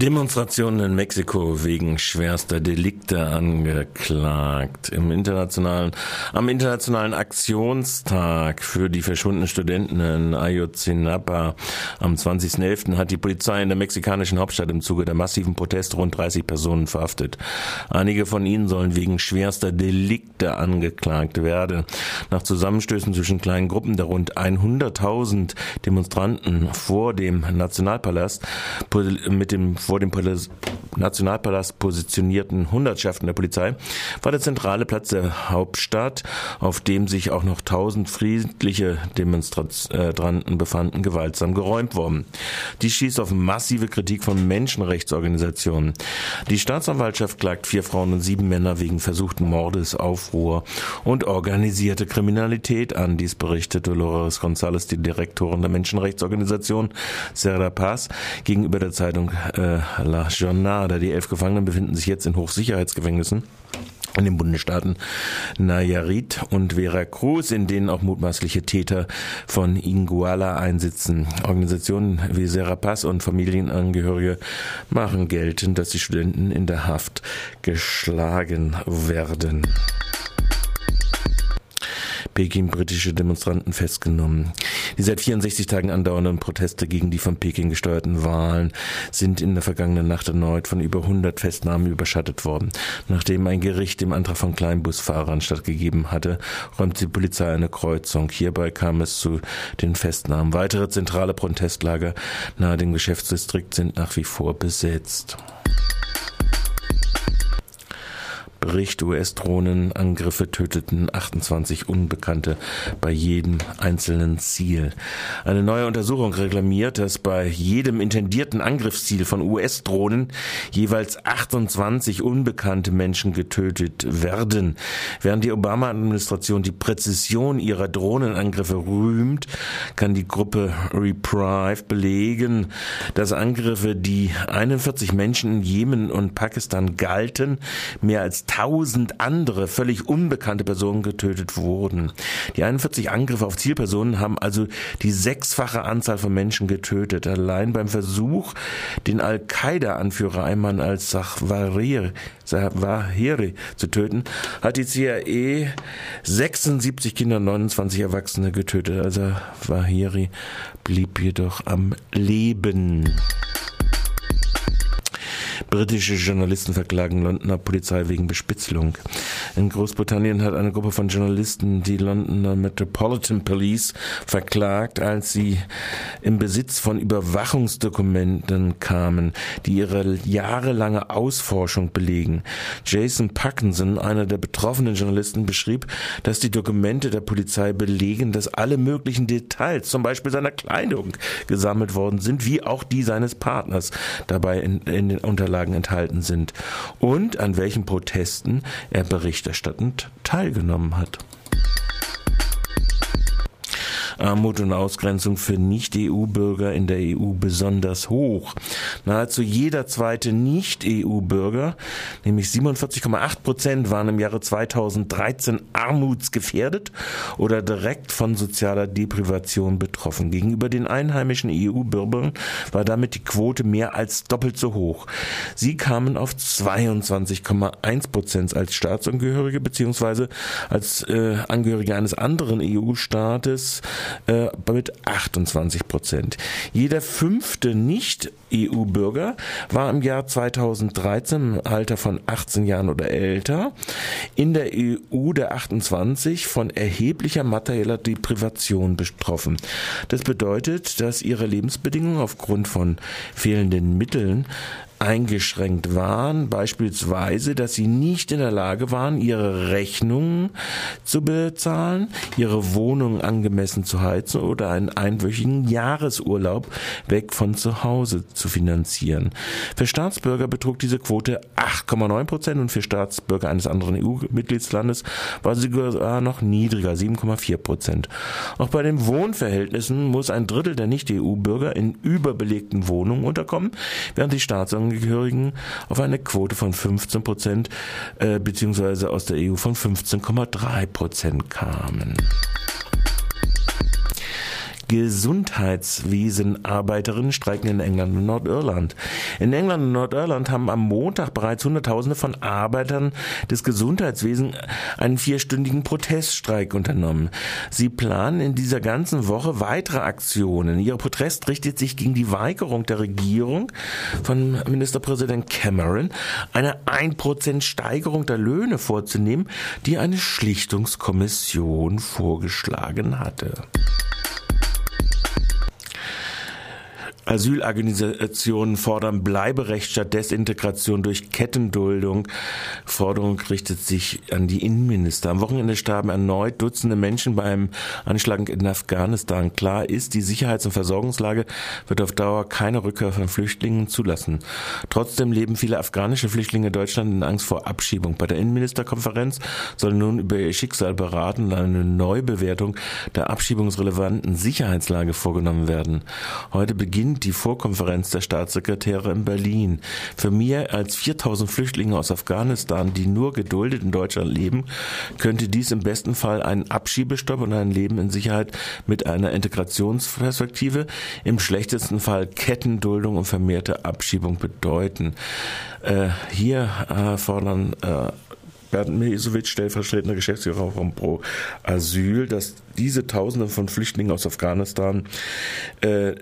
Demonstrationen in Mexiko wegen schwerster Delikte angeklagt. Im internationalen, am internationalen Aktionstag für die verschwundenen Studenten in Ayotzinapa am 20.11. hat die Polizei in der mexikanischen Hauptstadt im Zuge der massiven Proteste rund 30 Personen verhaftet. Einige von ihnen sollen wegen schwerster Delikte angeklagt werden. Nach Zusammenstößen zwischen kleinen Gruppen der rund 100.000 Demonstranten vor dem Nationalpalast mit dem vor dem Nationalpalast positionierten Hundertschaften der Polizei war der zentrale Platz der Hauptstadt, auf dem sich auch noch tausend friedliche Demonstranten befanden, gewaltsam geräumt worden. Dies schießt auf massive Kritik von Menschenrechtsorganisationen. Die Staatsanwaltschaft klagt vier Frauen und sieben Männer wegen versuchten Mordes, Aufruhr und organisierte Kriminalität an. Dies berichtet Dolores González, die Direktorin der Menschenrechtsorganisation Serra Paz, gegenüber der Zeitung äh, La Jornada. Die elf Gefangenen befinden sich jetzt in Hochsicherheitsgefängnissen in den Bundesstaaten Nayarit und Veracruz, in denen auch mutmaßliche Täter von Iguala einsitzen. Organisationen wie Serapaz und Familienangehörige machen geltend, dass die Studenten in der Haft geschlagen werden. Peking britische Demonstranten festgenommen. Die seit 64 Tagen andauernden Proteste gegen die von Peking gesteuerten Wahlen sind in der vergangenen Nacht erneut von über 100 Festnahmen überschattet worden. Nachdem ein Gericht dem Antrag von Kleinbusfahrern stattgegeben hatte, räumte die Polizei eine Kreuzung. Hierbei kam es zu den Festnahmen. Weitere zentrale Protestlager nahe dem Geschäftsdistrikt sind nach wie vor besetzt. Bericht US-Drohnenangriffe töteten 28 Unbekannte bei jedem einzelnen Ziel. Eine neue Untersuchung reklamiert, dass bei jedem intendierten Angriffsziel von US-Drohnen jeweils 28 unbekannte Menschen getötet werden. Während die Obama-Administration die Präzision ihrer Drohnenangriffe rühmt, kann die Gruppe Reprieve belegen, dass Angriffe, die 41 Menschen in Jemen und Pakistan galten, mehr als tausend andere völlig unbekannte Personen getötet wurden. Die 41 Angriffe auf Zielpersonen haben also die sechsfache Anzahl von Menschen getötet. Allein beim Versuch, den Al-Qaida-Anführer Ayman al-Zawahiri zu töten, hat die CIA 76 Kinder und 29 Erwachsene getötet. Also Wahiri blieb jedoch am Leben. Britische Journalisten verklagen Londoner Polizei wegen Bespitzelung. In Großbritannien hat eine Gruppe von Journalisten die Londoner Metropolitan Police verklagt, als sie im Besitz von Überwachungsdokumenten kamen, die ihre jahrelange Ausforschung belegen. Jason Parkinson, einer der betroffenen Journalisten, beschrieb, dass die Dokumente der Polizei belegen, dass alle möglichen Details, zum Beispiel seiner Kleidung, gesammelt worden sind, wie auch die seines Partners dabei in, in den Unterlagen enthalten sind und an welchen Protesten er berichterstattend teilgenommen hat. Armut und Ausgrenzung für Nicht-EU-Bürger in der EU besonders hoch. Nahezu jeder zweite Nicht-EU-Bürger, nämlich 47,8 Prozent, waren im Jahre 2013 armutsgefährdet oder direkt von sozialer Deprivation betroffen. Gegenüber den einheimischen EU-Bürgern war damit die Quote mehr als doppelt so hoch. Sie kamen auf 22,1 Prozent als Staatsangehörige beziehungsweise als äh, Angehörige eines anderen EU-Staates äh, mit 28 Prozent. Jeder fünfte Nicht-EU-Bürger war im Jahr 2013 im Alter von 18 Jahren oder älter in der EU der 28 von erheblicher materieller Deprivation betroffen. Das bedeutet, dass ihre Lebensbedingungen aufgrund von fehlenden Mitteln eingeschränkt waren, beispielsweise, dass sie nicht in der Lage waren, ihre Rechnungen zu bezahlen, ihre Wohnung angemessen zu heizen oder einen einwöchigen Jahresurlaub weg von zu Hause zu finanzieren. Für Staatsbürger betrug diese Quote 8,9 Prozent und für Staatsbürger eines anderen EU-Mitgliedslandes war sie sogar noch niedriger, 7,4 Prozent. Auch bei den Wohnverhältnissen muss ein Drittel der Nicht-EU-Bürger in überbelegten Wohnungen unterkommen, während die Staatsangehörigen EU-Angehörigen auf eine Quote von 15 Prozent äh, beziehungsweise aus der EU von 15,3 Prozent kamen. Gesundheitswesenarbeiterinnen streiken in England und Nordirland. In England und Nordirland haben am Montag bereits Hunderttausende von Arbeitern des Gesundheitswesens einen vierstündigen Proteststreik unternommen. Sie planen in dieser ganzen Woche weitere Aktionen. Ihr Protest richtet sich gegen die Weigerung der Regierung von Ministerpräsident Cameron, eine 1% Steigerung der Löhne vorzunehmen, die eine Schlichtungskommission vorgeschlagen hatte. Asylorganisationen fordern Bleiberecht statt Desintegration durch Kettenduldung. Forderung richtet sich an die Innenminister. Am Wochenende starben erneut Dutzende Menschen bei einem Anschlag in Afghanistan. Klar ist, die Sicherheits- und Versorgungslage wird auf Dauer keine Rückkehr von Flüchtlingen zulassen. Trotzdem leben viele afghanische Flüchtlinge in Deutschland in Angst vor Abschiebung. Bei der Innenministerkonferenz soll nun über ihr Schicksal beraten und eine Neubewertung der abschiebungsrelevanten Sicherheitslage vorgenommen werden. Heute beginnt die Vorkonferenz der Staatssekretäre in Berlin. Für mehr als 4000 Flüchtlinge aus Afghanistan, die nur geduldet in Deutschland leben, könnte dies im besten Fall einen Abschiebestopp und ein Leben in Sicherheit mit einer Integrationsperspektive, im schlechtesten Fall Kettenduldung und vermehrte Abschiebung bedeuten. Äh, hier äh, fordern äh, Bernd Mesowitsch, stellvertretender Geschäftsführer von Pro Asyl, dass diese Tausende von Flüchtlingen aus Afghanistan, äh,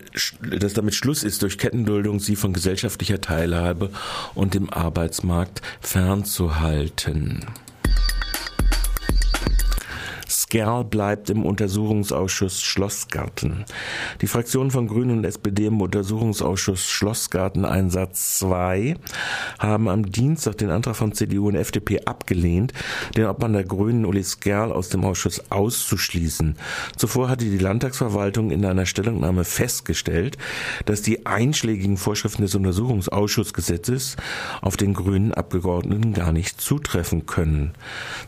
dass damit Schluss ist, durch Kettenduldung sie von gesellschaftlicher Teilhabe und dem Arbeitsmarkt fernzuhalten. Skerl bleibt im Untersuchungsausschuss Schlossgarten. Die Fraktionen von Grünen und SPD im Untersuchungsausschuss Schlossgarten Einsatz 2 haben am Dienstag den Antrag von CDU und FDP abgelehnt, den Obmann der Grünen Uli Skerl aus dem Ausschuss auszuschließen. Zuvor hatte die Landtagsverwaltung in einer Stellungnahme festgestellt, dass die einschlägigen Vorschriften des Untersuchungsausschussgesetzes auf den grünen Abgeordneten gar nicht zutreffen können.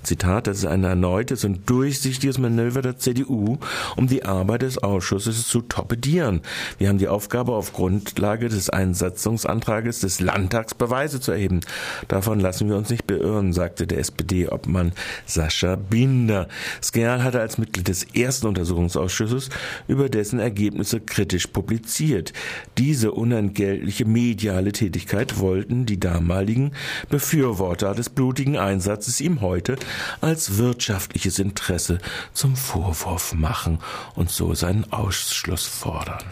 Zitat, das ist ein erneutes und durchsichtiges absichtliches Manöver der CDU, um die Arbeit des Ausschusses zu torpedieren. Wir haben die Aufgabe, auf Grundlage des Einsatzungsantrages des Landtags Beweise zu erheben. Davon lassen wir uns nicht beirren, sagte der SPD-Obmann Sascha Binder. Skerl hatte als Mitglied des ersten Untersuchungsausschusses über dessen Ergebnisse kritisch publiziert. Diese unentgeltliche mediale Tätigkeit wollten die damaligen Befürworter des blutigen Einsatzes ihm heute als wirtschaftliches Interesse zum Vorwurf machen und so seinen Ausschluss fordern.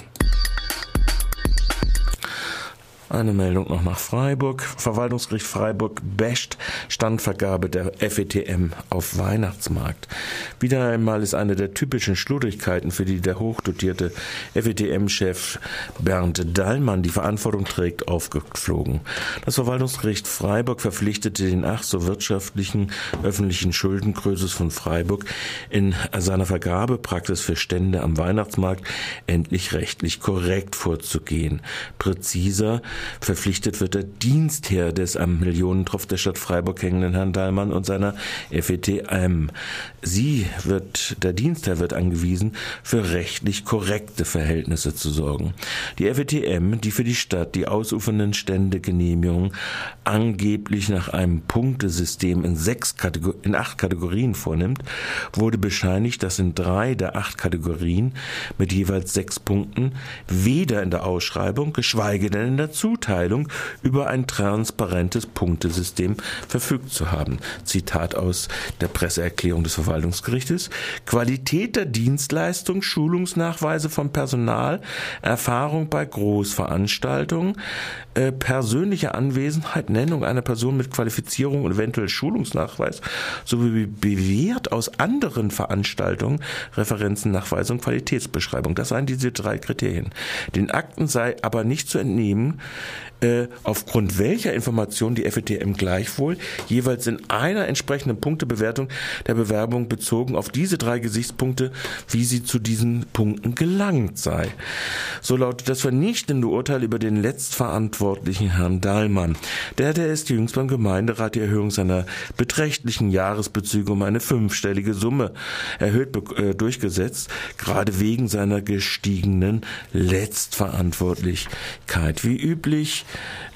Eine Meldung noch nach Freiburg. Verwaltungsgericht Freiburg basht Standvergabe der FETM auf Weihnachtsmarkt. Wieder einmal ist eine der typischen Schludrigkeiten, für die der hochdotierte FETM-Chef Bernd Dallmann die Verantwortung trägt, aufgeflogen. Das Verwaltungsgericht Freiburg verpflichtete den ach so wirtschaftlichen öffentlichen Schuldenkrösus von Freiburg in seiner Vergabepraxis für Stände am Weihnachtsmarkt endlich rechtlich korrekt vorzugehen. Präziser Verpflichtet wird der Dienstherr des am Millionentropf der Stadt Freiburg hängenden Herrn Dahlmann und seiner FETM. Sie wird, der Dienstherr wird angewiesen, für rechtlich korrekte Verhältnisse zu sorgen. Die FETM, die für die Stadt die ausufernden Ständegenehmigungen angeblich nach einem Punktesystem in sechs Kategor in acht Kategorien vornimmt, wurde bescheinigt, dass in drei der acht Kategorien mit jeweils sechs Punkten weder in der Ausschreibung, geschweige denn in der Zuteilung über ein transparentes Punktesystem verfügt zu haben. Zitat aus der Presseerklärung des Verwaltungsgerichtes. Qualität der Dienstleistung, Schulungsnachweise vom Personal, Erfahrung bei Großveranstaltungen, äh, persönliche Anwesenheit, Nennung einer Person mit Qualifizierung und eventuell Schulungsnachweis sowie bewährt aus anderen Veranstaltungen Referenzen, Nachweisung, Qualitätsbeschreibung. Das seien diese drei Kriterien. Den Akten sei aber nicht zu entnehmen, äh, aufgrund welcher Information die FETM gleichwohl jeweils in einer entsprechenden Punktebewertung der Bewerbung bezogen auf diese drei Gesichtspunkte, wie sie zu diesen Punkten gelangt sei. So lautet das vernichtende Urteil über den letztverantwortlichen Verantwortlichen Herrn Dahlmann. Der hatte erst jüngst beim Gemeinderat die Erhöhung seiner beträchtlichen Jahresbezüge um eine fünfstellige Summe erhöht äh, durchgesetzt, gerade wegen seiner gestiegenen Letztverantwortlichkeit. Wie üblich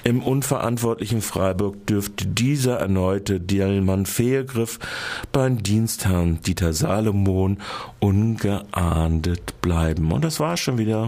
im unverantwortlichen Freiburg dürfte dieser erneute Dielmann-Fehlgriff beim Dienstherrn Dieter Salomon ungeahndet bleiben. Und das war schon wieder.